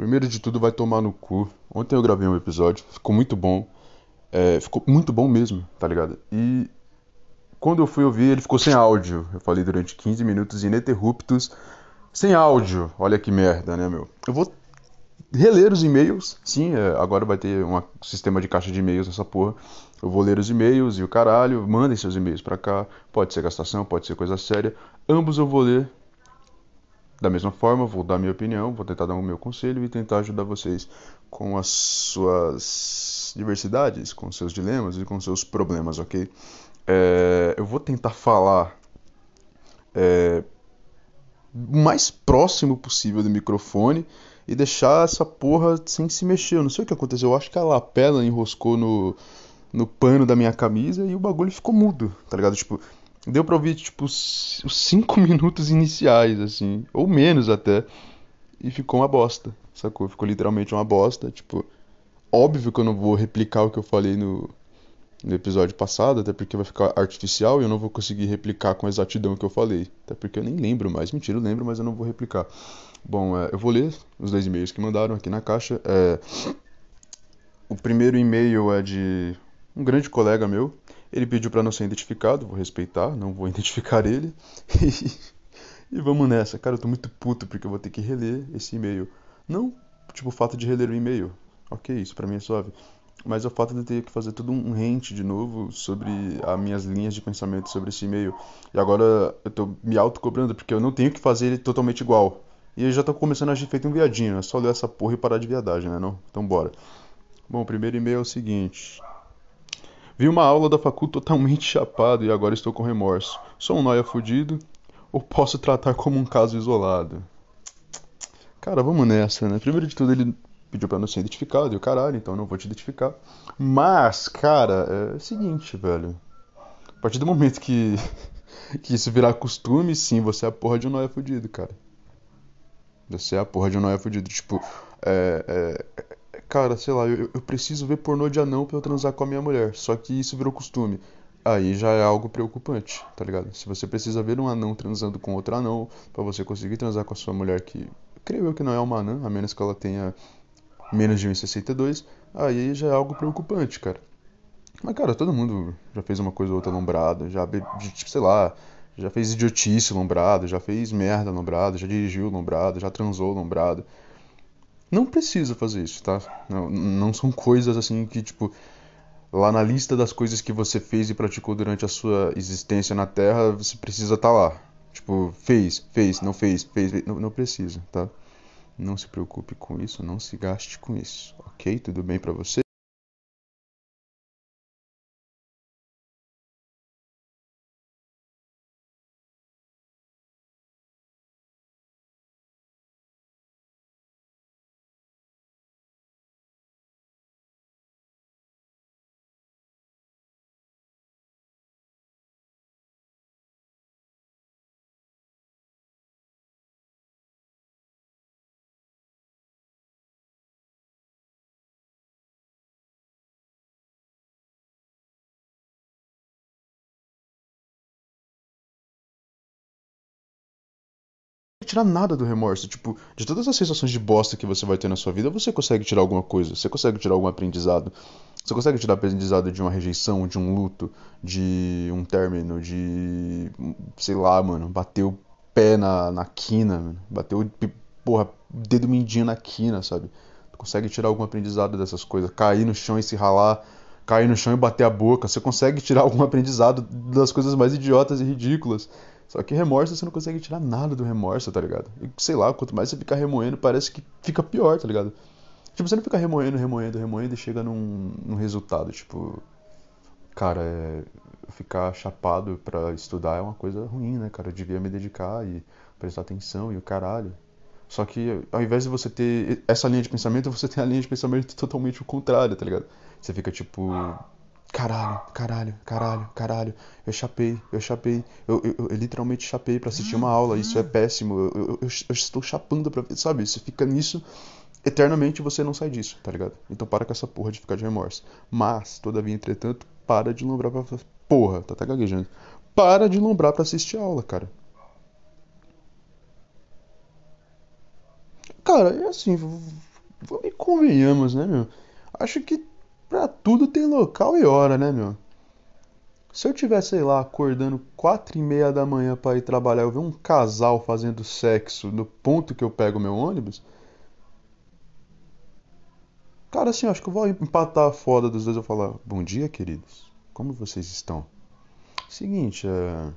Primeiro de tudo, vai tomar no cu. Ontem eu gravei um episódio, ficou muito bom. É, ficou muito bom mesmo, tá ligado? E quando eu fui ouvir, ele ficou sem áudio. Eu falei durante 15 minutos ininterruptos, sem áudio. Olha que merda, né, meu? Eu vou reler os e-mails. Sim, é, agora vai ter um sistema de caixa de e-mails nessa porra. Eu vou ler os e-mails e o caralho. Mandem seus e-mails pra cá. Pode ser gastação, pode ser coisa séria. Ambos eu vou ler da mesma forma, vou dar minha opinião, vou tentar dar o meu conselho e tentar ajudar vocês com as suas diversidades, com seus dilemas e com seus problemas, ok? É, eu vou tentar falar é, o mais próximo possível do microfone e deixar essa porra sem se mexer. Eu não sei o que aconteceu, eu acho que a lapela enroscou no, no pano da minha camisa e o bagulho ficou mudo, tá ligado? Tipo, Deu pra ouvir, tipo, os 5 minutos iniciais, assim, ou menos até. E ficou uma bosta, sacou? Ficou literalmente uma bosta. Tipo, óbvio que eu não vou replicar o que eu falei no, no episódio passado, até porque vai ficar artificial e eu não vou conseguir replicar com exatidão o que eu falei. Até porque eu nem lembro mais. Mentira, eu lembro, mas eu não vou replicar. Bom, é, eu vou ler os dois e-mails que mandaram aqui na caixa. É, o primeiro e-mail é de um grande colega meu. Ele pediu para não ser identificado, vou respeitar, não vou identificar ele. E, vamos nessa. Cara, eu tô muito puto porque eu vou ter que reler esse e-mail. Não, tipo, o fato de reler o e-mail. Ok, isso para mim é suave. Mas é o fato de eu ter que fazer todo um rente de novo sobre as minhas linhas de pensamento sobre esse e-mail. E agora eu tô me auto-cobrando porque eu não tenho que fazer ele totalmente igual. E eu já tô começando a agir feito um viadinho. É só ler essa porra e parar de viadagem, né? Não? Então bora. Bom, o primeiro e-mail é o seguinte. Vi uma aula da facul totalmente chapado e agora estou com remorso. Sou um noia fudido ou posso tratar como um caso isolado? Cara, vamos nessa, né? Primeiro de tudo, ele pediu pra não ser identificado e o caralho, então não vou te identificar. Mas, cara, é o seguinte, velho. A partir do momento que, que isso virar costume, sim, você é a porra de um noia fudido, cara. Você é a porra de um noia fudido. Tipo, é, é, cara, sei lá, eu, eu preciso ver pornô de anão pra eu transar com a minha mulher. Só que isso virou costume. Aí já é algo preocupante, tá ligado? Se você precisa ver um anão transando com outro anão para você conseguir transar com a sua mulher que creio eu que não é uma anã, a menos que ela tenha menos de 1,62, aí já é algo preocupante, cara. Mas, cara, todo mundo já fez uma coisa ou outra lombrada, já, tipo, sei lá, já fez idiotice lombrado, já fez merda lombrado, já dirigiu lombrado, já transou lombrado. Não precisa fazer isso, tá? Não, não são coisas assim que, tipo, lá na lista das coisas que você fez e praticou durante a sua existência na Terra, você precisa estar tá lá. Tipo, fez, fez, não fez, fez, não, não precisa, tá? Não se preocupe com isso, não se gaste com isso, ok? Tudo bem para você? Tirar nada do remorso. Tipo, de todas as sensações de bosta que você vai ter na sua vida, você consegue tirar alguma coisa, você consegue tirar algum aprendizado. Você consegue tirar aprendizado de uma rejeição, de um luto, de um término, de. sei lá, mano, bater o pé na, na quina, mano. bateu, porra, dedo mindinho na quina, sabe? Consegue tirar algum aprendizado dessas coisas, cair no chão e se ralar cair no chão e bater a boca. Você consegue tirar algum aprendizado das coisas mais idiotas e ridículas. Só que remorso você não consegue tirar nada do remorso, tá ligado? E sei lá, quanto mais você fica remoendo, parece que fica pior, tá ligado? Tipo, você não fica remoendo, remoendo, remoendo e chega num, num resultado, tipo. Cara, é, ficar chapado pra estudar é uma coisa ruim, né, cara? Eu devia me dedicar e prestar atenção e o caralho. Só que ao invés de você ter essa linha de pensamento, você tem a linha de pensamento totalmente o contrário, tá ligado? Você fica tipo, caralho, caralho, caralho, caralho, eu chapei, eu chapei, eu, eu, eu literalmente chapei para assistir uma aula, isso é péssimo, eu, eu, estou chapando pra. Sabe? Você fica nisso eternamente você não sai disso, tá ligado? Então para com essa porra de ficar de remorso. Mas, todavia, entretanto, para de lombrar pra. Porra, tá até gaguejando. Para de lombrar pra assistir a aula, cara. Cara, é assim, vamos e convenhamos, né, meu? Acho que pra tudo tem local e hora, né, meu? Se eu tivesse, sei lá, acordando quatro e meia da manhã para ir trabalhar, eu ver um casal fazendo sexo no ponto que eu pego meu ônibus, cara, assim, acho que eu vou empatar a foda dos dois e falar: Bom dia, queridos, como vocês estão? Seguinte, é...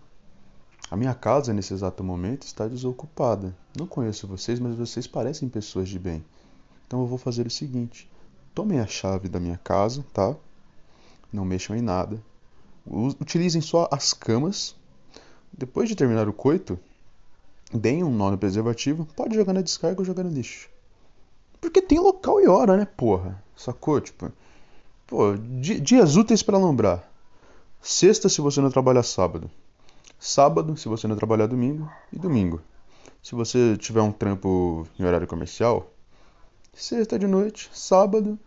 a minha casa nesse exato momento está desocupada. Não conheço vocês, mas vocês parecem pessoas de bem. Então eu vou fazer o seguinte: tomem a chave da minha casa, tá? Não mexam em nada Utilizem só as camas. Depois de terminar o coito, deem um nó no preservativo. Pode jogar na descarga ou jogar no lixo. Porque tem local e hora, né, porra? Sacou? Tipo, pô, dias úteis para lembrar. Sexta se você não trabalhar sábado. Sábado se você não trabalhar domingo. E domingo. Se você tiver um trampo em horário comercial. Sexta de noite, sábado,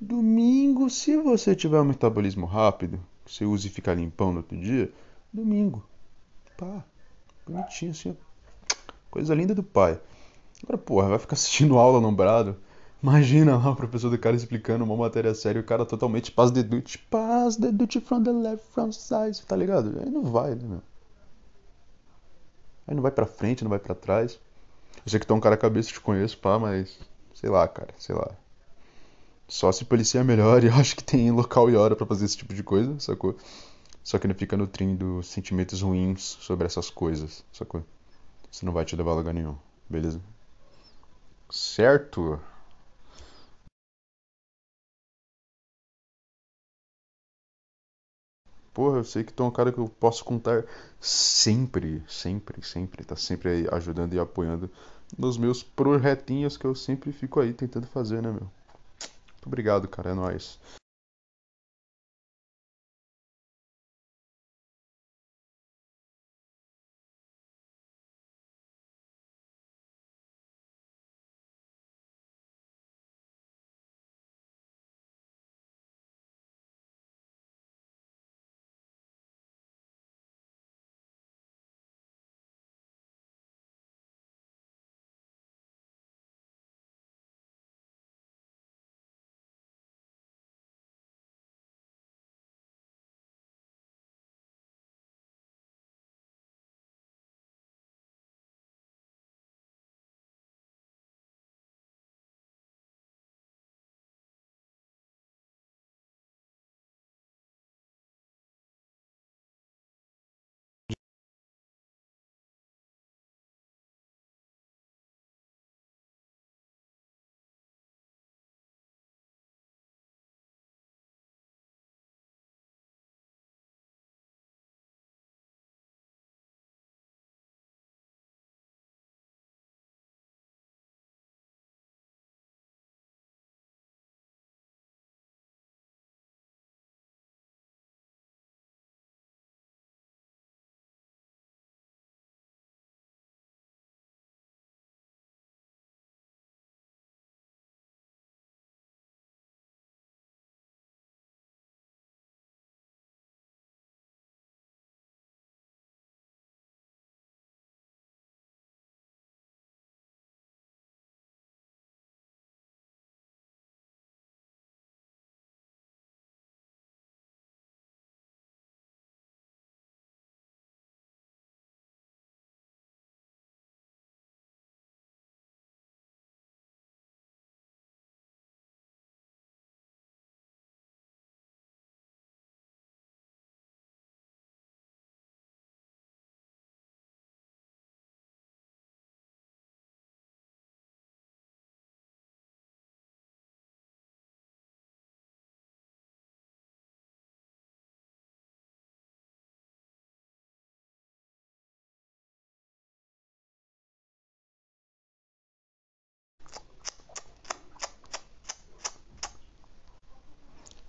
domingo, se você tiver um metabolismo rápido, que você usa e fica limpão no outro dia, domingo. Pá, bonitinho assim, coisa linda do pai. Agora, porra, vai ficar assistindo aula nombrado. Imagina lá o professor do cara explicando uma matéria séria e o cara totalmente paz dedute, paz dedute from the left, from side, tá ligado? Aí não vai, né, meu? Aí não vai pra frente, não vai pra trás. Eu sei que tu é um cara cabeça, te conheço, pá, mas sei lá, cara, sei lá. Só se policiar melhor e eu acho que tem local e hora para fazer esse tipo de coisa, sacou? Só que não fica nutrindo sentimentos ruins sobre essas coisas, sacou? Isso não vai te levar a lugar nenhum, beleza? Certo? Porra, eu sei que tu é um cara que eu posso contar sempre, sempre, sempre. Tá sempre ajudando e apoiando nos meus projetinhos que eu sempre fico aí tentando fazer, né, meu? Muito obrigado, cara. É nóis.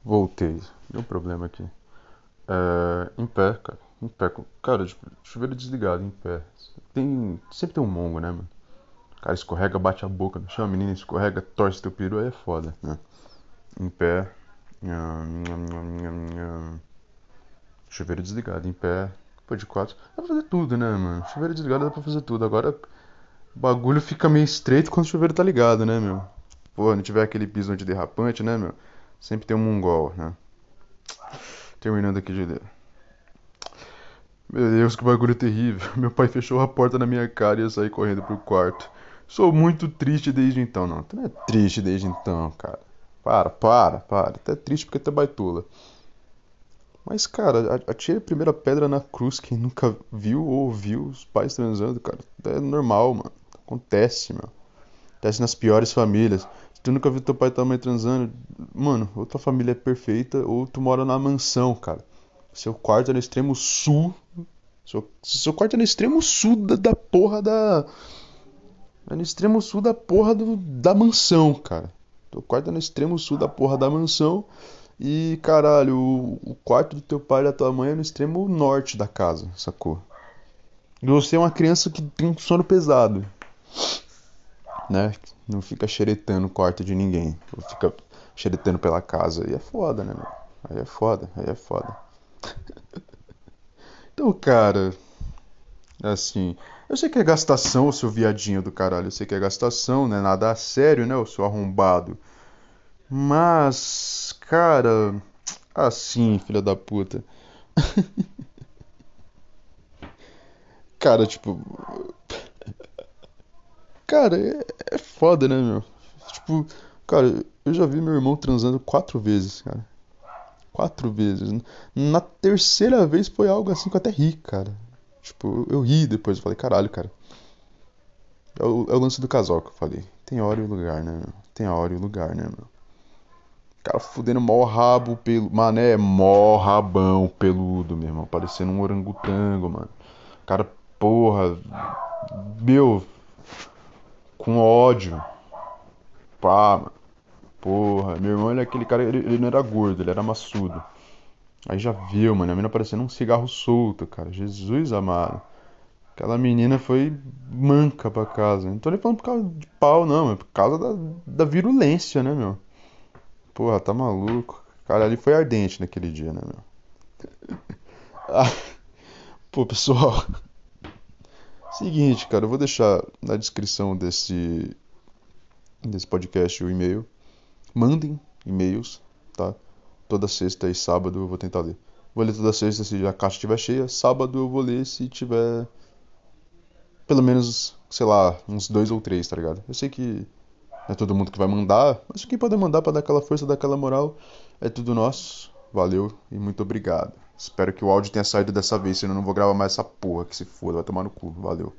Voltei. Deu um problema aqui. É, em pé, cara. Em pé. Cara, tipo, chuveiro desligado, em pé. Tem, sempre tem um mongo, né, mano? Cara escorrega, bate a boca no chão, a menina escorrega, torce teu peru, aí é foda, né? Em pé. Chuveiro desligado, em pé. Pô, de quatro. Dá pra fazer tudo, né, mano? Chuveiro desligado dá pra fazer tudo. Agora, o bagulho fica meio estreito quando o chuveiro tá ligado, né, meu? porra, não tiver aquele piso antiderrapante, né, meu? Sempre tem um mongol, né? Terminando aqui ler. Meu Deus, que bagulho terrível. Meu pai fechou a porta na minha cara e eu saí correndo pro quarto. Sou muito triste desde então. Não, tu não é triste desde então, cara. Para, para, para. Tu é triste porque tu é baitola. Mas, cara, atire a primeira pedra na cruz. Quem nunca viu ou ouviu os pais transando, cara. É normal, mano. Acontece, meu. Acontece nas piores famílias. Tu nunca viu teu pai e tua mãe transando, mano, ou tua família é perfeita, ou tu mora na mansão, cara. Seu quarto é no extremo sul. Seu, seu quarto é no extremo sul da, da porra da. É no extremo sul da porra do, da mansão, cara. Teu quarto é no extremo sul da porra da mansão. E, caralho, o, o quarto do teu pai e da tua mãe é no extremo norte da casa, sacou? E você é uma criança que tem um sono pesado. Né? Não fica xeretando o quarto de ninguém. Fica xeretando pela casa. Aí é foda, né, meu? Aí é foda, aí é foda. então, cara. Assim. Eu sei que é gastação, seu viadinho do caralho. Eu sei que é gastação, né? Nada a sério, né, o seu arrombado. Mas, cara, assim, filha da puta. cara, tipo. Cara, é, é foda, né, meu? Tipo, cara, eu já vi meu irmão transando quatro vezes, cara. Quatro vezes. Na terceira vez foi algo assim que eu até ri, cara. Tipo, eu ri depois, eu falei, caralho, cara. É o, é o lance do casal que eu falei. Tem hora e lugar, né, meu? Tem hora e lugar, né, meu? Cara fudendo mó rabo pelo. Mané, mó rabão peludo, meu irmão. Parecendo um orangotango, mano. Cara, porra. Meu. Com ódio. Pá, mano. Porra. Meu irmão, ele é aquele cara. Ele, ele não era gordo, ele era maçudo. Aí já viu, mano. A menina parecendo um cigarro solto, cara. Jesus amado. Aquela menina foi manca pra casa. Não tô nem falando por causa de pau, não. É por causa da, da virulência, né, meu? Porra, tá maluco. Cara, ali foi ardente naquele dia, né, meu? Ah, pô, pessoal. Seguinte, cara, eu vou deixar na descrição desse desse podcast o e-mail. Mandem e-mails, tá? Toda sexta e sábado eu vou tentar ler. Vou ler toda sexta se a caixa estiver cheia. Sábado eu vou ler se tiver pelo menos, sei lá, uns dois ou três, tá ligado? Eu sei que é todo mundo que vai mandar, mas quem pode mandar para dar aquela força, dar aquela moral, é tudo nosso. Valeu e muito obrigado. Espero que o áudio tenha saído dessa vez, senão eu não vou gravar mais essa porra que se foda, vai tomar no cu. Valeu.